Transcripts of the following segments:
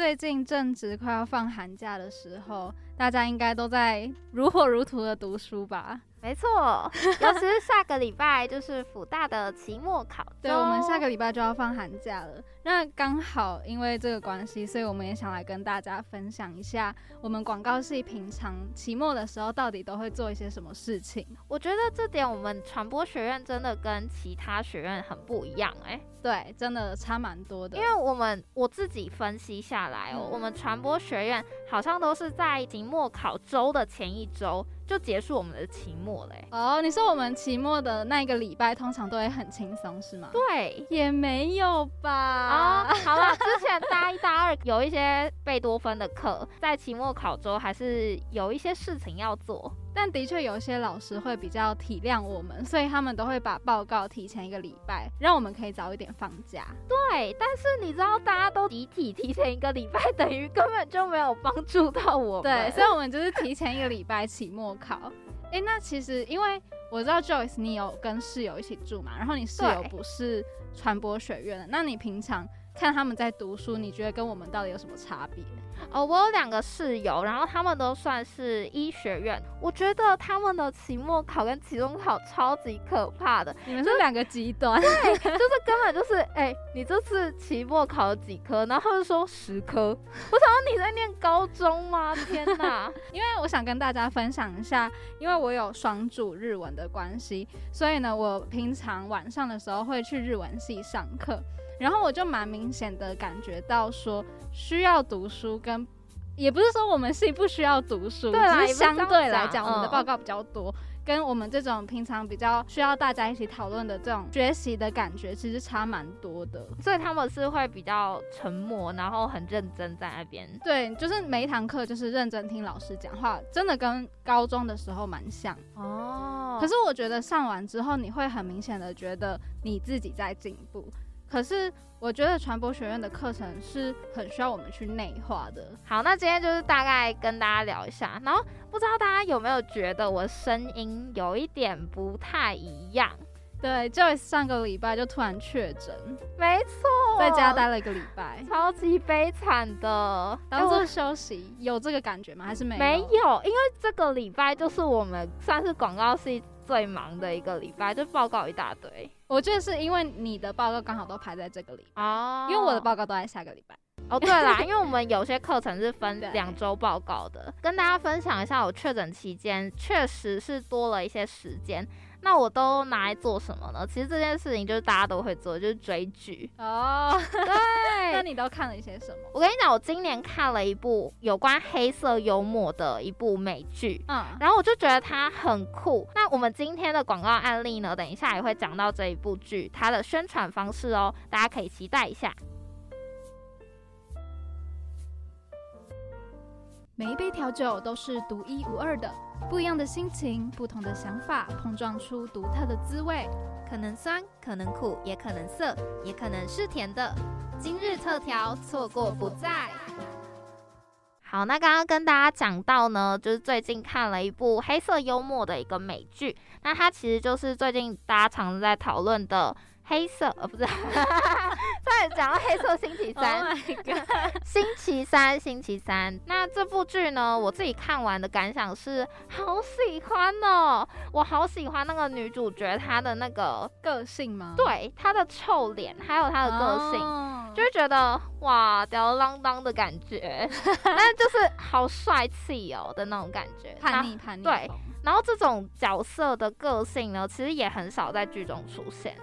最近正值快要放寒假的时候，大家应该都在如火如荼的读书吧？没错，尤其是下个礼拜就是辅大的期末考，对，我们下个礼拜就要放寒假了。那刚好因为这个关系，所以我们也想来跟大家分享一下，我们广告系平常期末的时候到底都会做一些什么事情。我觉得这点我们传播学院真的跟其他学院很不一样哎、对，真的差蛮多的。因为我们我自己分析下来哦，嗯我们传播学院好像都是在期末考周的前一周就结束我们的期末嘞、哦，你说我们期末的那一个礼拜通常都会很轻松是吗？对。也没有吧。啊、好了，之前大一、大二有一些贝多芬的课，在期末考周还是有一些事情要做。但的确有一些老师会比较体谅我们，所以他们都会把报告提前一个礼拜，让我们可以早一点放假。对，但是你知道，大家都集体提前一个礼拜，等于根本就没有帮助到我们。对，所以我们就是提前一个礼拜期末考。诶，那其实因为我知道 Joyce 你有跟室友一起住嘛，然后你室友不是传播学院的，那你平常看他们在读书，你觉得跟我们到底有什么差别？哦，我有两个室友，然后他们都算是医学院，我觉得他们的期末考跟期中考超级可怕的，你们是两个极端。就是根本就是，哎、你这次期末考了几科？然后他就说十科，我想说你在念高中吗？天哪！因为我想跟大家分享一下，因为我有双主日文的关系，所以呢，我平常晚上的时候会去日文系上课，然后我就蛮明显的感觉到说，需要读书跟。也不是说我们系不需要读书，对是相对来讲，我们的嗯报告比较多，跟我们这种平常比较需要大家一起讨论的这种学习的感觉，其实差蛮多的。所以他们是会比较沉默，然后很认真在那边。对，就是每一堂课就是认真听老师讲话，真的跟高中的时候蛮像。哦可是我觉得上完之后，你会很明显的觉得你自己在进步。可是我觉得传播学院的课程是很需要我们去内化的。好，那今天就是大概跟大家聊一下，然后不知道大家有没有觉得我声音有一点不太一样？对，Joyce 上个礼拜就突然确诊，没错，在家待了一个礼拜，超级悲惨的，哎我当做休息，有这个感觉吗？还是没有？没有，因为这个礼拜就是我们算是广告系最忙的一个礼拜，就报告一大堆我觉得是因为你的报告刚好都排在这个礼拜，哦因为我的报告都在下个礼拜。哦，对啦，因为我们有些课程是分 两周报告的，跟大家分享一下，我确诊期间确实是多了一些时间。那我都拿来做什么呢？其实这件事情就是大家都会做，就是追剧。哦，对那，你都看了一些什么？我跟你讲，我今年看了一部有关黑色幽默的一部美剧。嗯，然后我就觉得它很酷。那我们今天的广告案例呢，等一下也会讲到这一部剧它的宣传方式哦，大家可以期待一下。每一杯调酒都是独一无二的，不一样的心情，不同的想法，碰撞出独特的滋味。可能酸，可能苦，也可能涩，也可能是甜的。今日特调，错过不再。好，那刚刚跟大家讲到呢，就是最近看了一部黑色幽默的一个美剧，那它其实就是最近大家常在讨论的黑色，呃，不是，差点讲到黑色星期三。Oh！星期三，星期三。那这部剧呢，我自己看完的感想是，好喜欢哦！我好喜欢那个女主角她的那个，个性吗？对她的臭脸，还有她的个性，哦就会觉得哇，吊儿郎当的感觉，但就是好帅气哦的那种感觉。叛逆叛逆对然后这种角色的个性呢，其实也很少在剧中出现。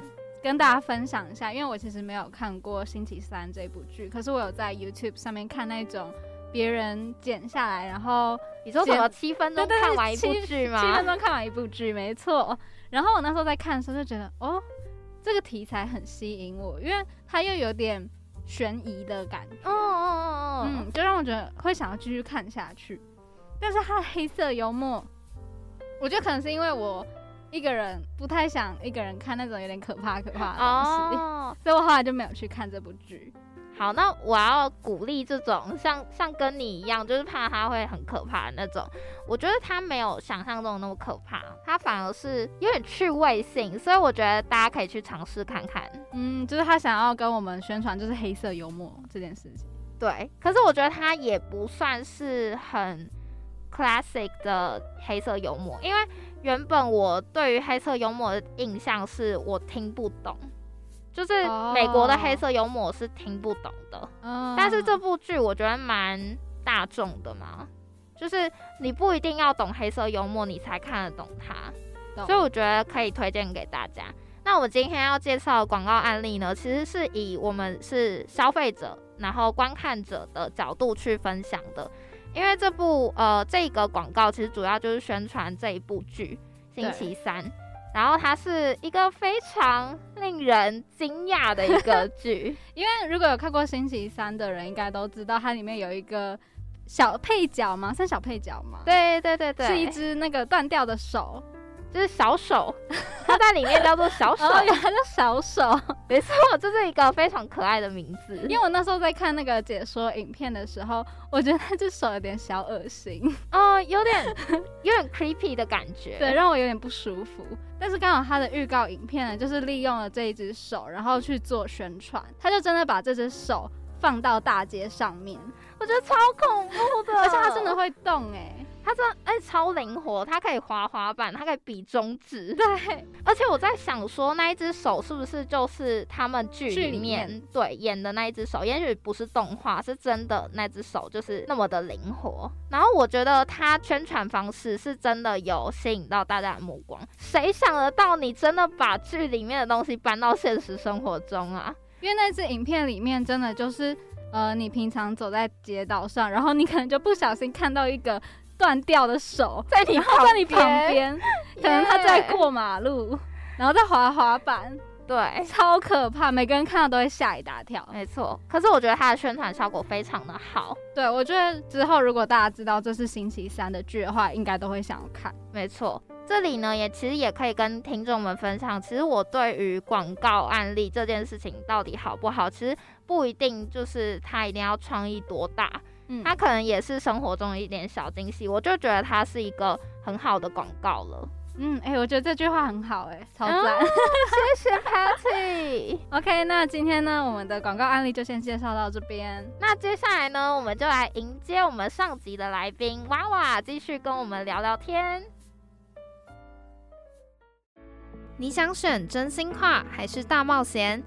跟大家分享一下，因为我其实没有看过《星期三》这部剧，可是我有在 YouTube 上面看那种别人剪下来，然后你说什么七分钟看完一部剧吗？七分钟看完一部剧，没错。然后我那时候在看的时候就觉得，哦，这个题材很吸引我，因为它又有点悬疑的感觉。哦哦哦哦，嗯，就让我觉得会想要继续看下去。但是它的黑色幽默，我觉得可能是因为我一个人不太想一个人看那种有点可怕可怕的东西，哦，所以我后来就没有去看这部剧。好，那我要鼓励这种像像跟你一样，就是怕他会很可怕的那种。我觉得他没有想象中的那么可怕，他反而是有点趣味性，所以我觉得大家可以去尝试看看。嗯，就是他想要跟我们宣传就是黑色幽默这件事情。对，可是我觉得他也不算是很 classic 的黑色幽默，因为原本我对于黑色幽默的印象是我听不懂。就是美国的黑色幽默是听不懂的，嗯，但是这部剧我觉得蛮大众的嘛，就是你不一定要懂黑色幽默你才看得懂它，所以我觉得可以推荐给大家。那我今天要介绍的广告案例呢，其实是以我们是消费者，然后观看者的角度去分享的，因为这部呃这个广告其实主要就是宣传这一部剧《星期三》。然后它是一个非常令人惊讶的一个剧，因为如果有看过《星期三》的人，应该都知道它里面有一个小配角吗？算小配角吗？对对对对，是一只那个断掉的手。就是小手，它在里面叫做小手，原来叫小手，没错，这是一个非常可爱的名字。因为我那时候在看那个解说影片的时候，我觉得那只手有点小恶心，哦，有点有点 creepy 的感觉，对，让我有点不舒服。但是刚好它的预告影片呢，就是利用了这一只手，然后去做宣传，他就真的把这只手放到大街上面，我觉得超恐怖的，而且它真的会动哎。它真的哎超灵活，它可以滑滑板，它可以比中指。对，而且我在想说，那一只手是不是就是他们剧里面对演的那一只手？也许不是动画，是真的那只手就是那么的灵活。然后我觉得它宣传方式是真的有吸引到大家的目光。谁想得到你真的把剧里面的东西搬到现实生活中啊？因为那支影片里面真的就是呃，你平常走在街道上，然后你可能就不小心看到一个。断掉的手在你在你旁边，可能他在过马路，然后在滑滑板，对，超可怕，每个人看到都会吓一大跳。没错，可是我觉得它的宣传效果非常的好。对，我觉得之后如果大家知道这是星期三的剧的话，应该都会想要看。没错，这里呢也其实也可以跟听众们分享，其实我对于广告案例这件事情到底好不好，其实不一定就是他一定要创意多大。他可能也是生活中一点小惊喜，我就觉得它是一个很好的广告了。嗯，哎，我觉得这句话很好，哎，超赞，谢谢 Patty。OK，那今天呢，我们的广告案例就先介绍到这边。那接下来呢，我们就来迎接我们上集的来宾娃娃，继续跟我们聊聊天。你想选真心话还是大冒险？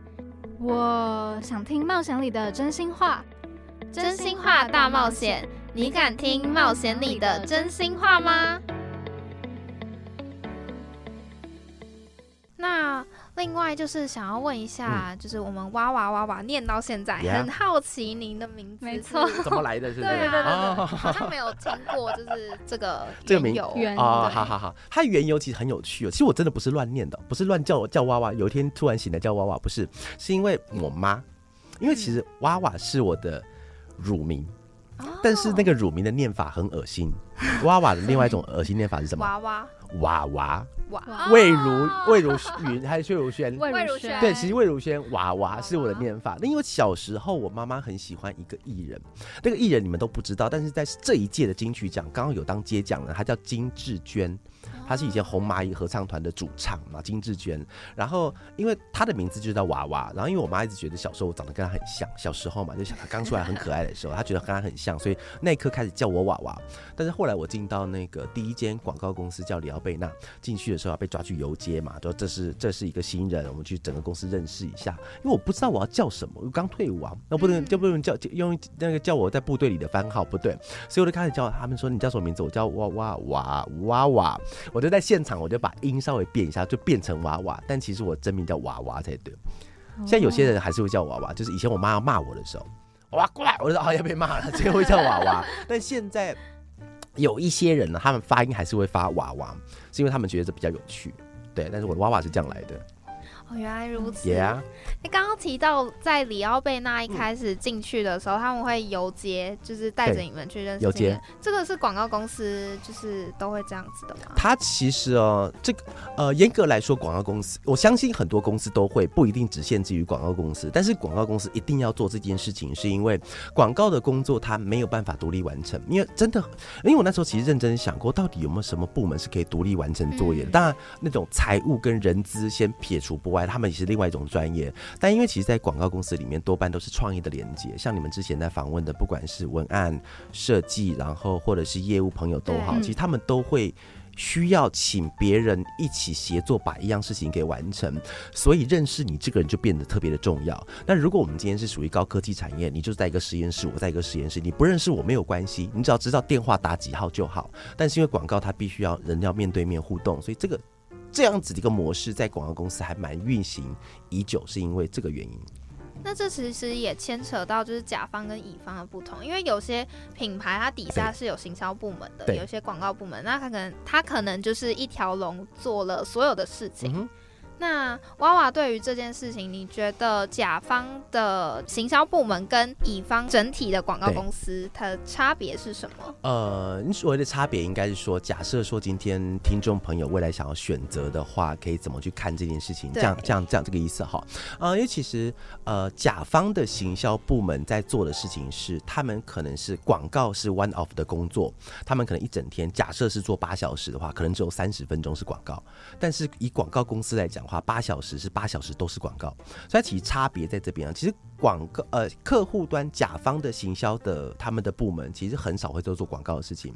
我想听冒险里的真心话。真心话大冒险，你敢听冒险里的真心话吗？那另外就是想要问一下，就是我们哇哇哇哇念到现在，很好奇您的名字，没错，怎么来的？是对对对对，好像没有听过，就是这个 这个名由哦，好好好，它缘由其实很有趣哦。其实我真的不是乱念的，不是乱叫叫哇哇，有一天突然醒来叫哇哇，不是，是因为我妈，因为其实哇哇是我的。乳名，但是那个乳名的念法很恶心。娃娃的另外一种恶心念法是什么？娃娃娃娃娃魏如魏如云还是魏如萱？魏如萱对，其实魏如萱娃娃是我的念法。那因为小时候我妈妈很喜欢一个艺人，那个艺人你们都不知道，但是在这一届的金曲奖刚刚有当接奖人，她叫金志娟。她是以前红蚂蚁合唱团的主唱嘛，金志娟。然后因为她的名字就叫娃娃，然后因为我妈一直觉得小时候我长得跟她很像，小时候嘛，就想她刚出来很可爱的时候，她觉得跟她很像，所以那一刻开始叫我娃娃。但是后来我进到那个第一间广告公司叫里奥贝纳，进去的时候被抓去游街嘛，说这是这是一个新人，我们去整个公司认识一下。因为我不知道我要叫什么，我刚退伍啊，那不能就不能叫用那个叫我在部队里的番号不对，所以我就开始叫他们说你叫什么名字？我叫娃娃娃娃娃。我就在现场，我就把音稍微变一下，就变成娃娃。但其实我真名叫娃娃才对。现在有些人还是会叫娃娃，就是以前我妈要骂我的时候，娃过来，我就说哦要被骂了，所以会叫娃娃。但现在有一些人呢，他们发音还是会发娃娃，是因为他们觉得这比较有趣。对，但是我的娃娃是这样来的。哦，原来如此。Yeah，你刚刚提到在里奥贝纳一开始进去的时候，他们会游街，就是带着你们去认识游街这个是广告公司，就是都会这样子的吗？他其实哦，这个呃，严格来说，广告公司，我相信很多公司都会，不一定只限制于广告公司。但是广告公司一定要做这件事情，是因为广告的工作它没有办法独立完成。因为真的，因为我那时候其实认真想过，到底有没有什么部门是可以独立完成作业的？嗯当然，那种财务跟人资先撇除不外，他们也是另外一种专业。但因为其实，在广告公司里面，多半都是创意的连接。像你们之前在访问的，不管是文案设计，然后或者是业务朋友都好，其实他们都会。需要请别人一起协作把一样事情给完成，所以认识你这个人就变得特别的重要。那如果我们今天是属于高科技产业，你就在一个实验室，我在一个实验室，你不认识我没有关系，你只要知道电话打几号就好。但是因为广告它必须要人要面对面互动，所以这个这样子的一个模式在广告公司还蛮运行已久，是因为这个原因。那这其实也牵扯到就是甲方跟乙方的不同，因为有些品牌它底下是有行销部门的，有些广告部门，那它可能它可能就是一条龙做了所有的事情。那娃娃对于这件事情，你觉得甲方的行销部门跟乙方整体的广告公司它的差别是什么？呃，你所谓的差别应该是说，假设说今天听众朋友未来想要选择的话，可以怎么去看这件事情？这样这样这样这个意思哈。呃，因为其实呃，甲方的行销部门在做的事情是，他们可能是广告是 one of 的工作，他们可能一整天，假设是做八小时的话，可能只有三十分钟是广告，但是以广告公司来讲的话，八小时是八小时都是广告，所以它其实差别在这边啊。其实广告呃客户端甲方的行销的他们的部门其实很少会做做广告的事情，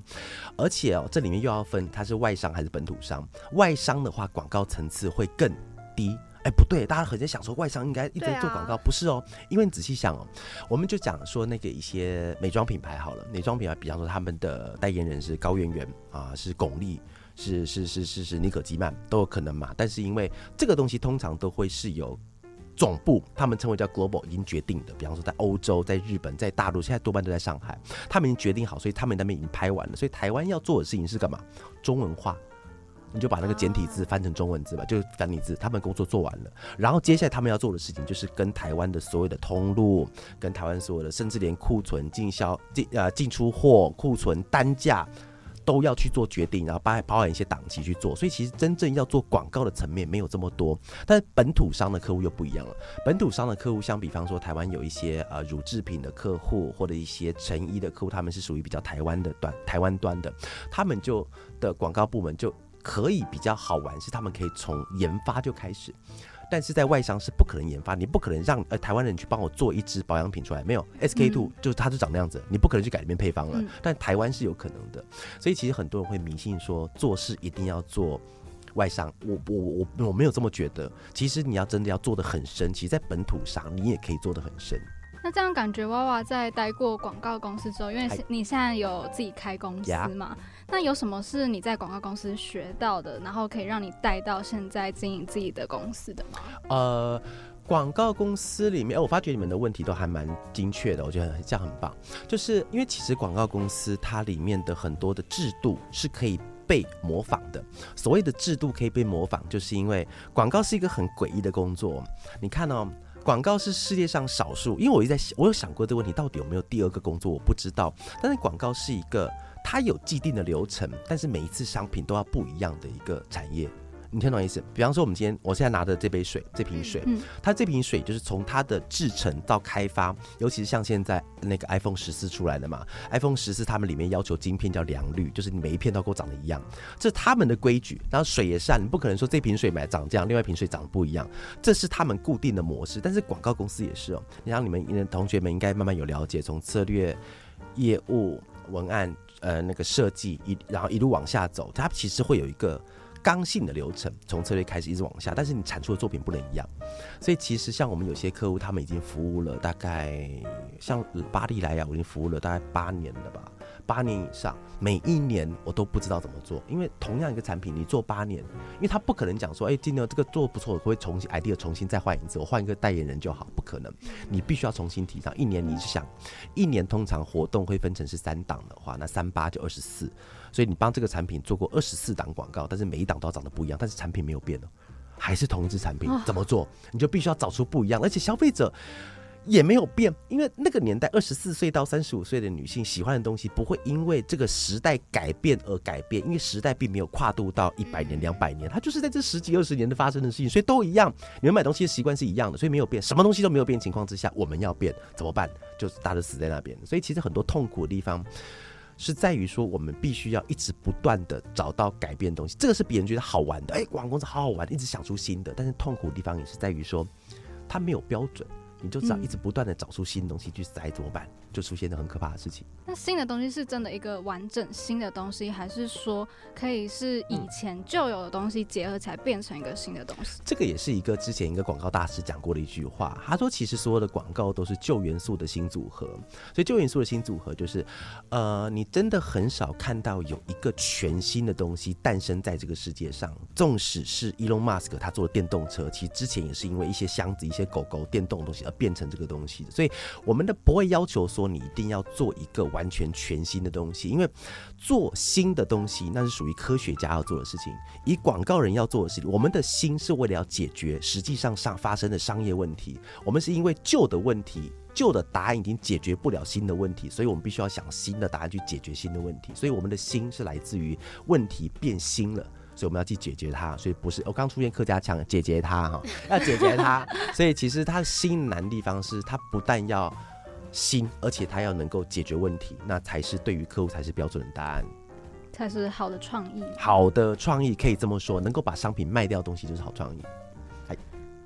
而且哦这里面又要分它是外商还是本土商。外商的话，广告层次会更低。哎，不对，大家很在想说外商应该一直在做广告，啊不是哦，因为你仔细想哦，我们就讲说那个一些美妆品牌好了，美妆品牌，比方说他们的代言人是高圆圆啊，是巩俐，是是是是是妮可基曼都有可能嘛，但是因为这个东西通常都会是由总部，他们称为叫 global 已经决定的，比方说在欧洲、在日本、在大陆，现在多半都在上海，他们已经决定好，所以他们那边已经拍完了，所以台湾要做的事情是干嘛？中文化。你就把那个简体字翻成中文字吧，就是繁体字。他们工作做完了，然后接下来他们要做的事情就是跟台湾的所有的通路，跟台湾所有的，甚至连库存、进销、进呃进出货、库存单价都要去做决定，然后包包含一些档期去做。所以其实真正要做广告的层面没有这么多，但是本土商的客户又不一样了。本土商的客户，像比方说台湾有一些呃乳制品的客户，或者一些成衣的客户，他们是属于比较台湾的端台湾端的，他们就的广告部门就可以比较好玩，是他们可以从研发就开始。但是在外商是不可能研发，你不可能让呃台湾人去帮我做一支保养品出来，没有 SK two、就是它就长那样子，你不可能去改里面配方了。嗯但台湾是有可能的，所以其实很多人会迷信说做事一定要做外商，我我我我没有这么觉得。其实你要真的要做的很深，其实在本土上你也可以做的很深。那这样感觉娃娃在待过广告公司之后，因为是你现在有自己开公司呀嘛那有什么是你在广告公司学到的，然后可以让你带到现在经营自己的公司的吗？呃，广告公司里面，哎我发觉你们的问题都还蛮精确的，我觉得这样很棒。就是因为其实广告公司它里面的很多的制度是可以。被模仿的，所谓的制度可以被模仿，就是因为广告是一个很诡异的工作。你看哦，广告是世界上少数，因为我一直在想，我有想过这个问题，到底有没有第二个工作，我不知道。但是广告是一个它有既定的流程，但是每一次商品都要不一样的一个产业。你听懂意思？比方说，我们今天我现在拿的这杯水，这瓶水，嗯它这瓶水就是从它的制成到开发，尤其是像现在那个 iPhone 十四出来的嘛，iPhone 十四他们里面要求晶片叫良率，就是你每一片都给我长得一样，这是他们的规矩。然后水也是啊，你不可能说这瓶水买长这样，另外一瓶水长得不一样，这是他们固定的模式。但是广告公司也是哦，你像你们同学们应该慢慢有了解，从策略、业务、文案、呃那个设计一，然后一路往下走，它其实会有一个。刚性的流程，从策略开始一直往下，但是你产出的作品不能一样，所以其实像我们有些客户，他们已经服务了大概像巴黎莱雅，我已经服务了大概八年了吧，八年以上，每一年我都不知道怎么做，因为同样一个产品你做八年，因为他不可能讲说，哎、今年这个做不错，我会重新 idea 重新再换一次，我换一个代言人就好，不可能，你必须要重新提上。一年你是想，一年通常活动会分成是三档的话，那三八就二十四，所以你帮这个产品做过二十四档广告，但是每一档都要长得不一样，但是产品没有变哦。还是同一支产品，怎么做？你就必须要找出不一样，而且消费者。也没有变，因为那个年代二十四岁到三十五岁的女性喜欢的东西不会因为这个时代改变而改变，因为时代并没有跨度到一百年、两百年，它就是在这十几二十年的发生的事情，所以都一样。你们买东西的习惯是一样的，所以没有变，什么东西都没有变情况之下，我们要变怎么办？就是大家死在那边。所以其实很多痛苦的地方是在于说，我们必须要一直不断的找到改变东西，这个是别人觉得好玩的，哎，广告公司好好玩，一直想出新的。但是痛苦的地方也是在于说，它没有标准。你就只要一直不断的找出新东西去塞，怎么办？就出现了很可怕的事情。那新的东西是真的一个完整新的东西，还是说可以是以前旧有的东西结合起来变成一个新的东西？这个也是一个之前一个广告大师讲过的一句话，他说其实所有的广告都是旧元素的新组合。所以旧元素的新组合就是，呃，你真的很少看到有一个全新的东西诞生在这个世界上。纵使是 Elon Musk 他做的电动车，其实之前也是因为一些箱子、一些狗狗电动东西而变成这个东西的。所以我们的不会要求说。你一定要做一个完全全新的东西，因为做新的东西那是属于科学家要做的事情，以广告人要做的事情。我们的心是为了要解决实际上上发生的商业问题，我们是因为旧的问题、旧的答案已经解决不了新的问题，所以我们必须要想新的答案去解决新的问题。所以我们的心是来自于问题变新了，所以我们要去解决它。所以不是我刚出现客家腔，解决它哈，要解决它。所以其实它的难地方是，它不但要。新，而且它要能够解决问题，那才是对于客户才是标准的答案，才是好的创意。好的创意可以这么说，能够把商品卖掉的东西就是好创意。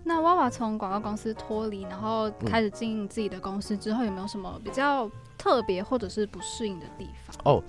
那娃娃从广告公司脱离，然后开始经营自己的公司之后，有没有什么比较特别或者是不适应的地方？哦，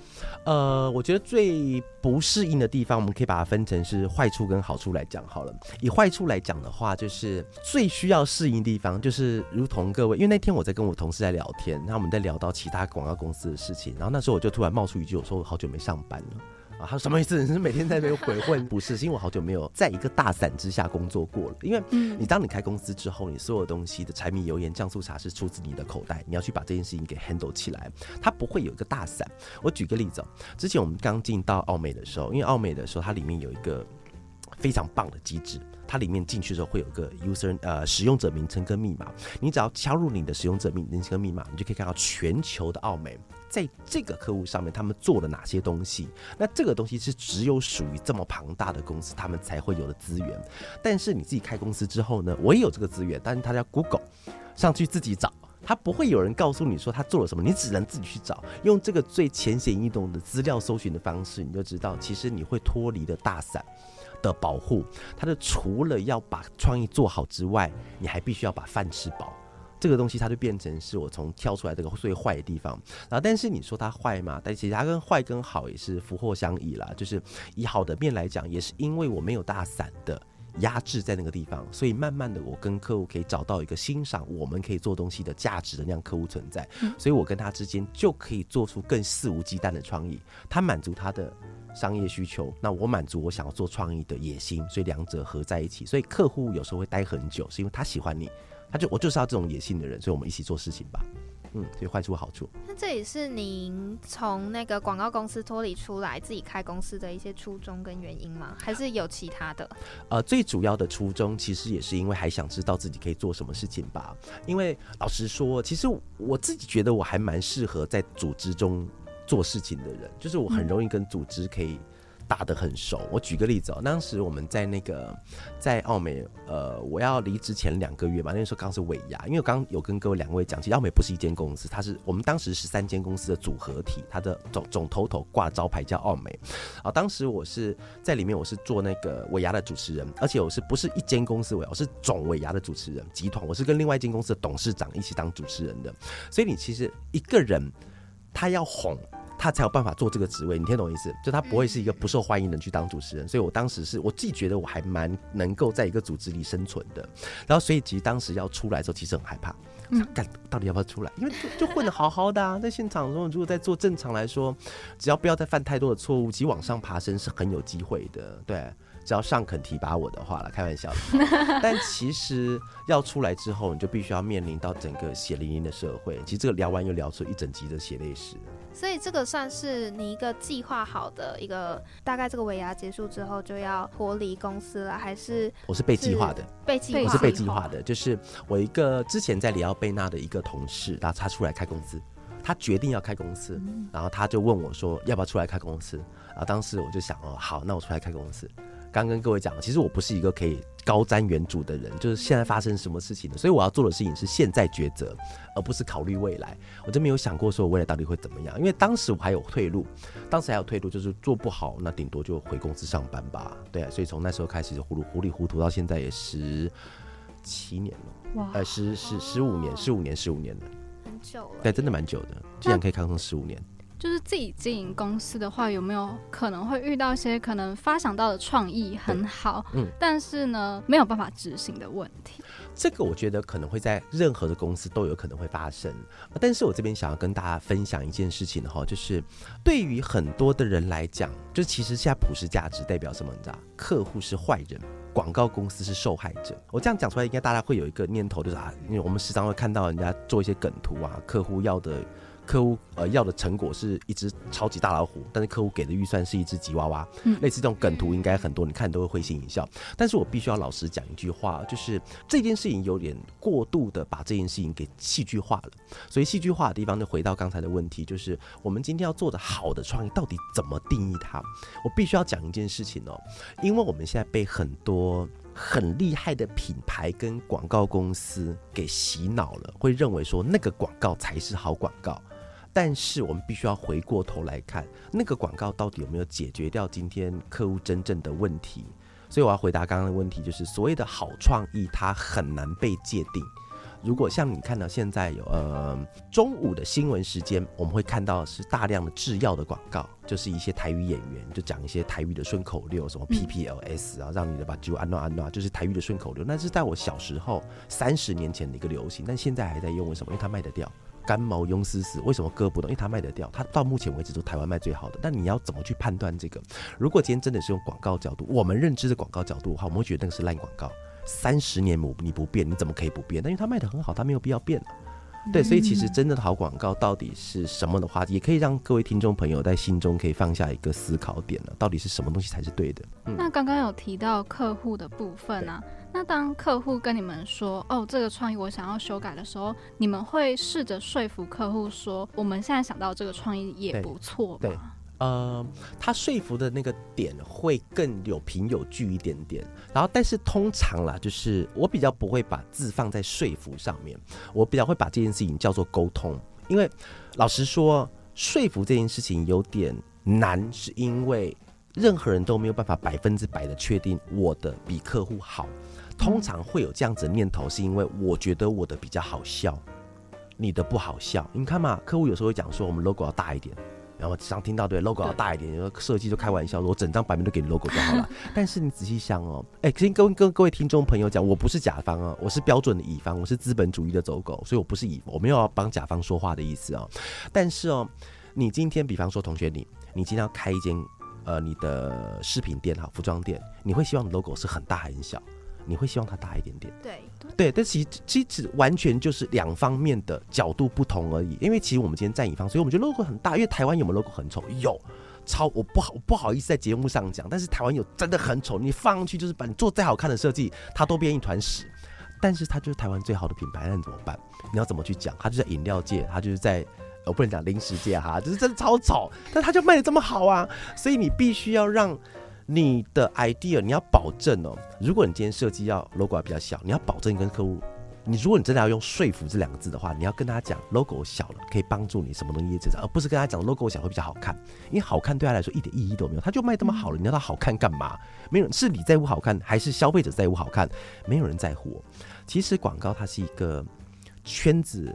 呃，我觉得最不适应的地方，我们可以把它分成是坏处跟好处来讲好了。以坏处来讲的话，就是最需要适应的地方，就是如同各位，因为那天我在跟我同事在聊天，那我们在聊到其他广告公司的事情，然后那时候我就突然冒出一句，我说我好久没上班了。啊，他说什么意思？你是每天在那边鬼混？不是，是因为我好久没有在一个大伞之下工作过了。因为你当你开公司之后，你所有东西的柴米油盐酱醋茶是出自你的口袋，你要去把这件事情给 handle 起来。它不会有一个大伞。我举个例子哦，之前我们刚进到澳美的时候，因为澳美的时候它里面有一个非常棒的机制，它里面进去的时候会有个 user 呃使用者名称跟密码，你只要敲入你的使用者名名称跟密码，你就可以看到全球的澳美。在这个客户上面，他们做了哪些东西？那这个东西是只有属于这么庞大的公司，他们才会有的资源。但是你自己开公司之后呢？我也有这个资源，但是他叫 Google，上去自己找，他不会有人告诉你说他做了什么，你只能自己去找。用这个最浅显易懂的资料搜寻的方式，你就知道，其实你会脱离的大伞的保护。它的除了要把创意做好之外，你还必须要把饭吃饱。这个东西它就变成是我从跳出来这个最坏的地方然后，但是你说它坏嘛？但其实它跟坏跟好也是福祸相依啦。就是以好的面来讲，也是因为我没有大伞的压制在那个地方，所以慢慢的我跟客户可以找到一个欣赏我们可以做东西的价值的那样客户存在，所以我跟他之间就可以做出更肆无忌惮的创意。他满足他的商业需求，那我满足我想要做创意的野心，所以两者合在一起。所以客户有时候会待很久，是因为他喜欢你。他就我就是要这种野性的人，所以我们一起做事情吧。嗯，所以坏处好处。那这也是您从那个广告公司脱离出来，自己开公司的一些初衷跟原因吗？还是有其他的？呃，最主要的初衷其实也是因为还想知道自己可以做什么事情吧。因为老实说，其实我自己觉得我还蛮适合在组织中做事情的人，就是我很容易跟组织可以。打得很熟。我举个例子哦，当时我们在那个在澳美，呃，我要离职前两个月嘛，那时候刚是尾牙，因为我刚有跟各位两位讲，其实澳美不是一间公司，它是我们当时十三间公司的组合体，它的总总头头挂招牌叫澳美。啊，当时我是在里面，我是做那个尾牙的主持人，而且我是不是一间公司尾牙，我是总尾牙的主持人集团，我是跟另外一间公司的董事长一起当主持人的。所以你其实一个人他要哄。他才有办法做这个职位，你听懂我意思？就他不会是一个不受欢迎的人去当主持人，所以我当时是我自己觉得我还蛮能够在一个组织里生存的。然后，所以其实当时要出来的时候，其实很害怕，干到底要不要出来？因为就就混得好好的啊，在现场中，如果在做正常来说，只要不要再犯太多的错误，其实往上爬升是很有机会的。对。只要上肯提拔我的话了，开玩笑的。但其实要出来之后，你就必须要面临到整个血淋淋的社会。其实这个聊完又聊出一整集的血泪史。所以这个算是你一个计划好的一个，大概这个尾牙结束之后就要脱离公司了，还是我是被计划的？被计划，我是被计划的。就是我一个之前在里奥贝纳的一个同事，然后他出来开公司，他决定要开公司，然后他就问我说要不要出来开公司？然后当时我就想哦，好，那我出来开公司。刚跟各位讲，其实我不是一个可以高瞻远瞩的人，就是现在发生什么事情呢？所以我要做的事情是现在抉择，而不是考虑未来。我真没有想过说我未来到底会怎么样，因为当时我还有退路，当时还有退路，就是做不好，那顶多就回公司上班吧。对啊，所以从那时候开始就糊里糊里糊涂到现在也十七年了，哇，呃，十十十五年，十五年，十五年了，很久了。对，真的蛮久的，竟然可以扛上十五年。就是自己经营公司的话，有没有可能会遇到一些可能发想到的创意很好，嗯，但是呢没有办法执行的问题？这个我觉得可能会在任何的公司都有可能会发生。但是我这边想要跟大家分享一件事情哈，就是对于很多的人来讲，就其实现在普世价值代表什么？你知道，客户是坏人，广告公司是受害者。我这样讲出来，应该大家会有一个念头，就是啊，因为我们时常会看到人家做一些梗图啊，客户要的。客户呃要的成果是一只超级大老虎，但是客户给的预算是一只吉娃娃，类似这种梗图应该很多，你看都会会心一笑。但是我必须要老实讲一句话，就是这件事情有点过度的把这件事情给戏剧化了。所以戏剧化的地方就回到刚才的问题，就是我们今天要做的好的创意到底怎么定义它？我必须要讲一件事情哦，因为我们现在被很多很厉害的品牌跟广告公司给洗脑了，会认为说那个广告才是好广告。但是我们必须要回过头来看，那个广告到底有没有解决掉今天客户真正的问题？所以我要回答刚刚的问题，就是所谓的好创意，它很难被界定。如果像你看到现在有呃中午的新闻时间，我们会看到是大量的制药的广告，就是一些台语演员就讲一些台语的顺口溜，什么 PPLS 啊，让你的把酒安诺安诺，就是台语的顺口溜。那是在我小时候三十年前的一个流行，但现在还在用，为什么？因为它卖得掉。干毛庸丝丝，为什么割不动？因为它卖得掉，它到目前为止都台湾卖最好的。但你要怎么去判断这个？如果今天真的是用广告角度，我们认知的广告角度的话，我们会觉得那个是烂广告。三十年不你不变，你怎么可以不变？但因为它卖的很好，它没有必要变。对，所以其实真的好广告到底是什么的话，也可以让各位听众朋友在心中可以放下一个思考点了。到底是什么东西才是对的？那刚刚有提到客户的部分啊。那当客户跟你们说哦，这个创意我想要修改的时候，你们会试着说服客户说，我们现在想到这个创意也不错。对，呃，他说服的那个点会更有凭有据一点点。然后，但是通常啦，就是我比较不会把字放在说服上面，我比较会把这件事情叫做沟通。因为老实说，说服这件事情有点难，是因为任何人都没有办法百分之百的确定我的比客户好。通常会有这样子的念头，是因为我觉得我的比较好笑，你的不好笑。你看嘛，客户有时候会讲说我们 logo 要大一点，然后常听到对 logo 要大一点，然后设计就开玩笑说我整张版面都给你 logo 就好了。但是你仔细想哦，哎，先跟跟各位听众朋友讲，我不是甲方啊，我是标准的乙方，我是资本主义的走狗，所以我不是乙，我没有要帮甲方说话的意思哦。但是哦，你今天比方说同学你，你今天要开一间呃你的饰品店哈，服装店，你会希望 logo 是很大很小？你会希望它大一点点，对对，但其实其实完全就是两方面的角度不同而已。因为其实我们今天站乙方，所以我们觉得 logo 很大。因为台湾有没有 logo 很丑？有，超我不好不好意思在节目上讲，但是台湾有真的很丑。你放上去就是把你做再好看的设计，它都变一团屎。但是它就是台湾最好的品牌，那你怎么办？你要怎么去讲？它就在饮料界，它就是在我不能讲零食界哈，就是真的超丑，但它就卖的这么好啊！所以你必须要让。你的 idea 你要保证哦，如果你今天设计要 logo 比较小，你要保证跟客户，你如果你真的要用说服这两个字的话，你要跟他讲 logo 小了可以帮助你什么东西成长，而不是跟他讲 logo 小会比较好看，因为好看对他来说一点意义都没有，他就卖这么好了，你要他好看干嘛？没有是你在乎好看，还是消费者在乎好看？没有人在乎。其实广告它是一个圈子。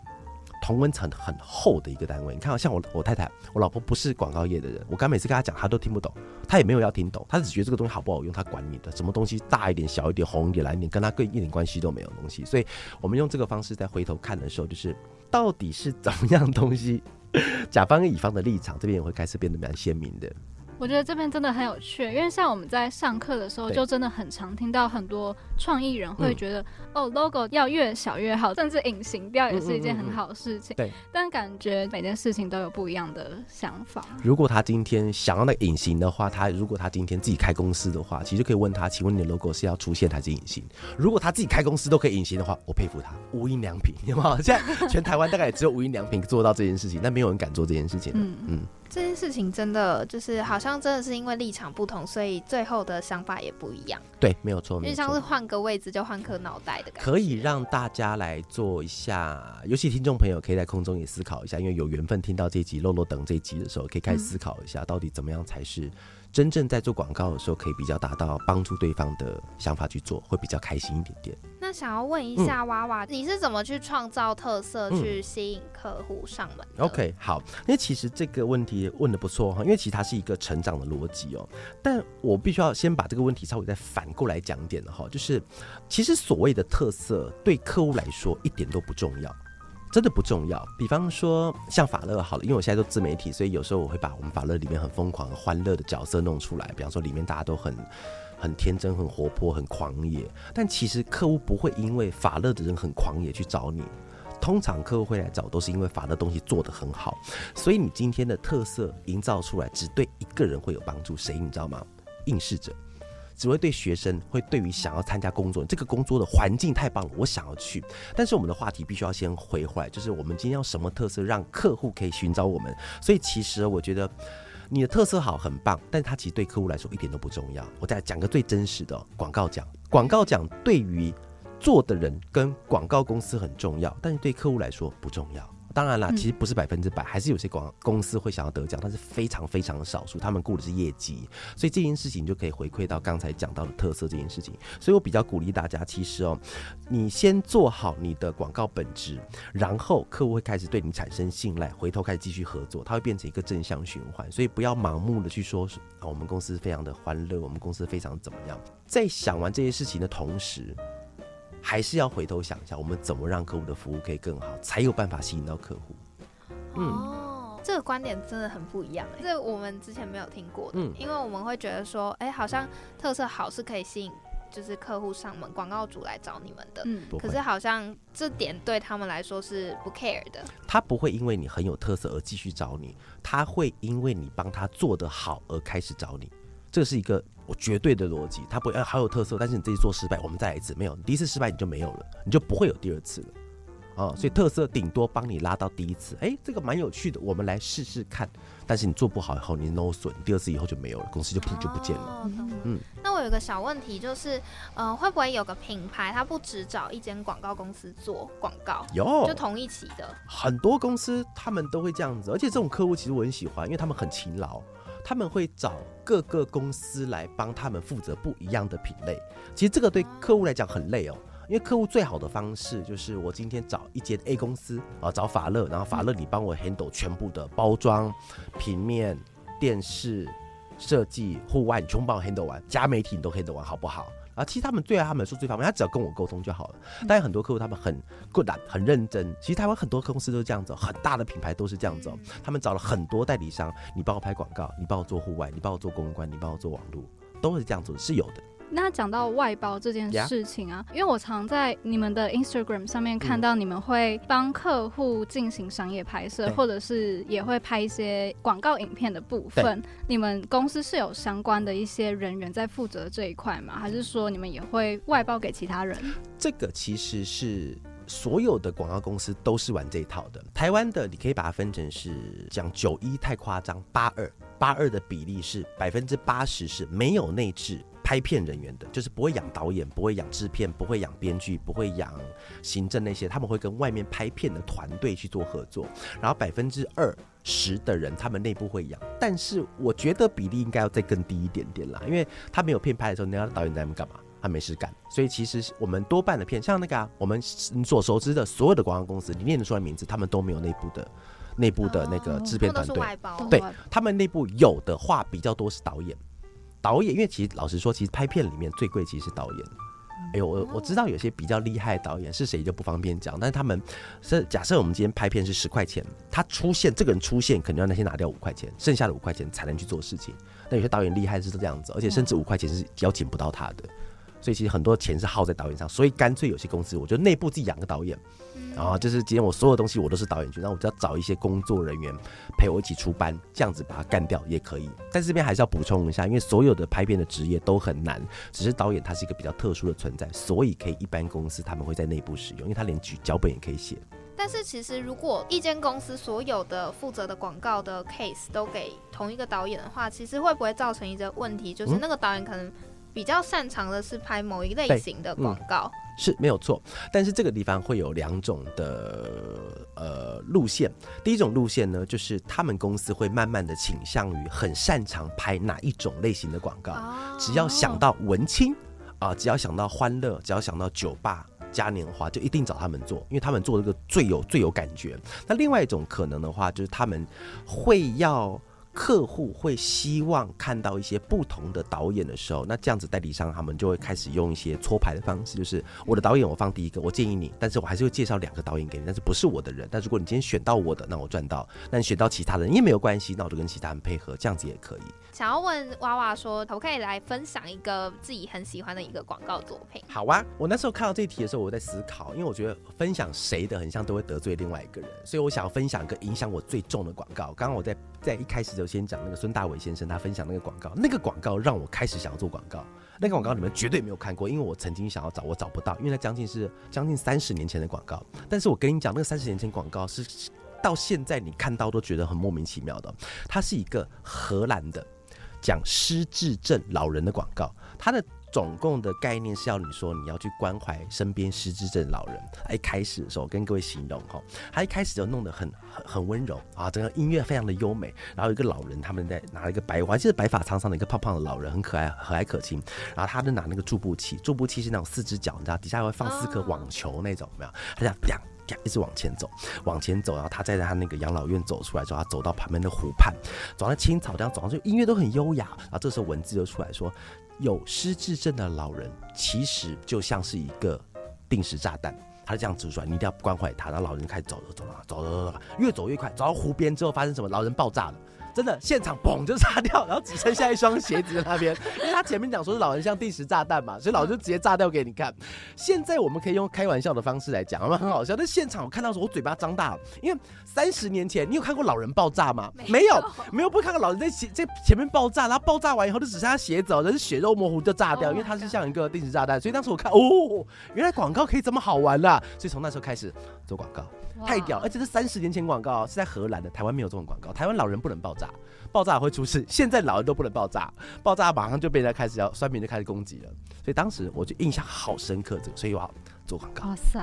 同温层很厚的一个单位，你看，像我我太太，我老婆不是广告业的人，我刚每次跟她讲，她都听不懂，她也没有要听懂，她只觉得这个东西好不好用，她管你的，什么东西大一点、小一点、红一点、蓝一点，跟她跟一点关系都没有东西。所以我们用这个方式再回头看的时候，就是到底是怎么样东西，甲方跟乙方的立场这边也会开始变得蛮鲜明的。我觉得这边真的很有趣，因为像我们在上课的时候，就真的很常听到很多创意人会觉得，哦，logo 要越小越好，甚至隐形掉也是一件很好的事情。对，但感觉每件事情都有不一样的想法。如果他今天想要那个隐形的话，他如果他今天自己开公司的话，其实可以问他，请问你的 logo 是要出现还是隐形？如果他自己开公司都可以隐形的话，我佩服他，无印良品，有没有？现在全台湾大概也只有无印良品做到这件事情，但没有人敢做这件事情。嗯嗯，这件事情真的就是好像真的是因为立场不同，所以最后的想法也不一样。对，没有错，没有因为像是错。换个位置就换颗脑袋的感觉。可以让大家来做一下，尤其听众朋友可以在空中也思考一下，因为有缘分听到这一集《漏漏等》这一集的时候，可以开始思考一下，到底怎么样才是真正在做广告的时候，可以比较达到帮助对方的想法去做，会比较开心一点点。那想要问一下娃娃，你是怎么去创造特色，嗯去吸引客户上门的 OK，好，因为其实这个问题问的不错哈，因为其实它是一个成长的逻辑哦。但我必须要先把这个问题稍微再反过来讲一点的哈，就是其实所谓的特色对客户来说一点都不重要。真的不重要。比方说像法乐好了，因为我现在做自媒体，所以有时候我会把我们法乐里面很疯狂、很欢乐的角色弄出来。比方说里面大家都很很天真、很活泼、很狂野，但其实客户不会因为法乐的人很狂野去找你。通常客户会来找，都是因为法乐东西做得很好，所以你今天的特色营造出来，只对一个人会有帮助，谁你知道吗？应试者。只会对学生，会对于想要参加工作，这个工作的环境太棒了，我想要去。但是我们的话题必须要先回回来，就是我们今天要什么特色让客户可以寻找我们。所以其实我觉得你的特色好很棒，但它其实对客户来说一点都不重要。我再讲个最真实的、广告奖，广告奖对于做的人跟广告公司很重要，但是对客户来说不重要。当然啦，嗯其实不是百分之百，还是有些广公司会想要得奖，但是非常非常少数，他们顾的是业绩，所以这件事情就可以回馈到刚才讲到的特色这件事情。所以我比较鼓励大家，其实哦，你先做好你的广告本质，然后客户会开始对你产生信赖，回头开始继续合作，它会变成一个正向循环。所以不要盲目的去说啊，我们公司非常的欢乐，我们公司非常怎么样。在想完这些事情的同时，还是要回头想一下，我们怎么让客户的服务可以更好，才有办法吸引到客户。嗯哦，这个观点真的很不一样，这我们之前没有听过的，嗯因为我们会觉得说，哎、好像特色好是可以吸引就是客户上门，广告主来找你们的。嗯，可是好像这点对他们来说是不 care 的，他不会因为你很有特色而继续找你，他会因为你帮他做得好而开始找你。这是一个我绝对的逻辑，他不会哎好有特色，但是你这一次做失败，我们再来一次，没有，你第一次失败你就没有了，你就不会有第二次了。啊、所以特色顶多帮你拉到第一次，哎、这个蛮有趣的，我们来试试看。但是你做不好以后，你 no 损，第二次以后就没有了，公司就不就不见了。哦嗯那我有个小问题，就是，呃，会不会有个品牌，它不只找一间广告公司做广告，有就同一起的？很多公司他们都会这样子，而且这种客户其实我很喜欢，因为他们很勤劳，他们会找各个公司来帮他们负责不一样的品类。其实这个对客户来讲很累哦，因为客户最好的方式就是我今天找一间 A 公司啊，找法乐，然后法乐你帮我 handle 全部的包装、平面、电视、设计、户外，你全部帮我 handle 完，加媒体你都 handle 完，好不好？啊，其实他们对他们说最方便，他只要跟我沟通就好了。但有很多客户他们很 good 啊，很认真。其实台湾很多公司都是这样子、哦，很大的品牌都是这样子、哦。他们找了很多代理商，你帮我拍广告，你帮我做户外，你帮我做公关，你帮我做网络，都是这样子，是有的。那讲到外包这件事情啊因为我常在你们的 Instagram 上面看到你们会帮客户进行商业拍摄，对或者是也会拍一些广告影片的部分。你们公司是有相关的一些人员在负责这一块吗？还是说你们也会外包给其他人？这个其实是所有的广告公司都是玩这一套的。台湾的你可以把它分成是讲九一太夸张，八二八二的比例是百分之八十是没有内置。拍片人员的，就是不会养导演，不会养制片，不会养编剧，不会养行政那些，他们会跟外面拍片的团队去做合作。然后百分之二十的人，他们内部会养，但是我觉得比例应该要再更低一点点啦，因为他没有片拍的时候，你要导演在那边干嘛？他没事干，所以其实我们多半的片，像那个、啊、我们所熟知的所有的广告公司，你念得出来名字，他们都没有内部的内部的那个制片团队。对他们内部有的话比较多是导演，导演，因为其实老实说，其实拍片里面最贵其实是导演，哎呦，我我知道有些比较厉害的导演是谁就不方便讲，但是他们是假设我们今天拍片是十块钱，他出现这个人出现，肯定要那些拿掉五块钱，剩下的五块钱才能去做事情。那有些导演厉害是这样子，而且甚至五块钱是邀请不到他的，所以其实很多钱是耗在导演上，所以干脆有些公司，我就内部自己养个导演，然后就是今天我所有东西我都是导演去，然后我只要找一些工作人员陪我一起出班，这样子把它干掉也可以。但是这边还是要补充一下，因为所有的拍片的职业都很难，只是导演他是一个比较特殊的存在，所以可以一般公司他们会在内部使用，因为他连剧脚本也可以写。但是其实，如果一间公司所有的负责的广告的 case 都给同一个导演的话，其实会不会造成一个问题，就是那个导演可能比较擅长的是拍某一类型的广告？是没有错，但是这个地方会有两种的呃路线。第一种路线呢，就是他们公司会慢慢的倾向于很擅长拍哪一种类型的广告，只要想到文青啊，只要想到欢乐，只要想到酒吧。嘉年华就一定找他们做，因为他们做这个最有最有感觉。那另外一种可能的话，就是他们会要客户会希望看到一些不同的导演的时候，那这样子代理商他们就会开始用一些搓牌的方式，就是我的导演我放第一个，我建议你，但是我还是会介绍两个导演给你，但是不是我的人。但如果你今天选到我的，那我赚到；那你选到其他人也没有关系，那我就跟其他人配合，这样子也可以。想要问娃娃说，可不可以来分享一个自己很喜欢的一个广告作品？好啊，我那时候看到这题的时候，我在思考，因为我觉得分享谁的很像都会得罪另外一个人，所以我想要分享一个影响我最重的广告。刚刚我在在一开始就先讲那个孙大伟先生他分享那个广告，那个广告让我开始想要做广告。那个广告你们绝对没有看过，因为我曾经想要找，我找不到，因为那将近是将近三十年前的广告。但是我跟你讲，那个三十年前广告是到现在你看到都觉得很莫名其妙的，它是一个荷兰的。讲失智症老人的广告，它的总共的概念是要你说你要去关怀身边失智症老人。一开始的时候跟各位形容哈，他一开始就弄得很很很温柔啊，整个音乐非常的优美。然后一个老人他们在拿了一个白，我还记得白发苍苍的一个胖胖的老人，很可爱和蔼可亲。然后他就拿那个助步器，助步器是那种四只脚，你知道底下会放四颗网球那种，没有？他这样呀。一直往前走，往前走，然后他在他那个养老院走出来之后，他走到旁边的湖畔，走在青草地上走上去，音乐都很优雅。然后这时候文字就出来说，有失智症的老人其实就像是一个定时炸弹，他就这样指出来，你一定要关怀他。然后老人开始走了，走，走走走，越走越快，走到湖边之后发生什么？老人爆炸了。真的，现场嘣就炸掉，然后只剩下一双鞋子在那边，因为他前面讲说是老人像定时炸弹嘛，所以老人就直接炸掉给你看。现在我们可以用开玩笑的方式来讲，我们很好笑。但现场我看到时候，我嘴巴张大了，因为三十年前你有看过老人爆炸吗？没有，没有，不会看到老人在前在前面爆炸，然后爆炸完以后就只剩下鞋子，人血肉模糊就炸掉，因为它是像一个定时炸弹。所以当时我看，哦，原来广告可以这么好玩啦！所以从那时候开始做广告，太屌，而且是三十年前广告，是在荷兰的，台湾没有这种广告，台湾老人不能爆炸。爆炸会出事，现在老人都不能爆炸，爆炸马上就被人家开始要酸民就开始攻击了，所以当时我就印象好深刻这个，所以我做广告。哇塞，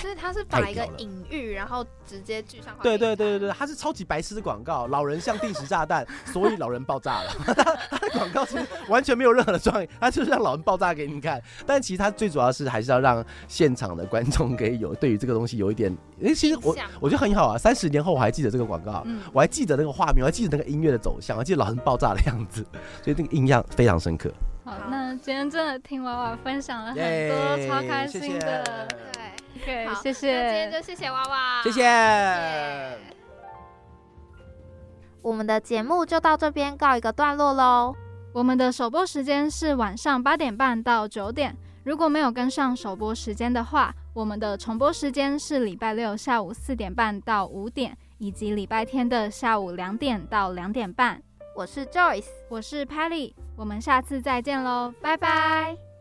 所以他是把一个隐喻，然后直接具象化。对对对对对，他是超级白痴的广告，老人像定时炸弹，所以老人爆炸了。他的广告是完全没有任何的创意，他就是让老人爆炸给你看。但其实他最主要是还是要让现场的观众可以有对于这个东西有一点，哎，其实我我觉得很好啊。三十年后我还记得这个广告，我还记得那个画面，我还记得那个音乐的走向。我记得老人爆炸的样子，所以那个印象非常深刻。好，那今天真的听娃娃分享了很多，超开心的。对，好，谢谢。今天就谢谢娃娃，谢谢。我们的节目就到这边告一个段落喽。我们的首播时间是晚上八点半到九点，如果没有跟上首播时间的话，我们的重播时间是礼拜六下午四点半到五点。以及礼拜天的下午两点到两点半，我是 Joyce，我是 Patty，我们下次再见喽，拜拜。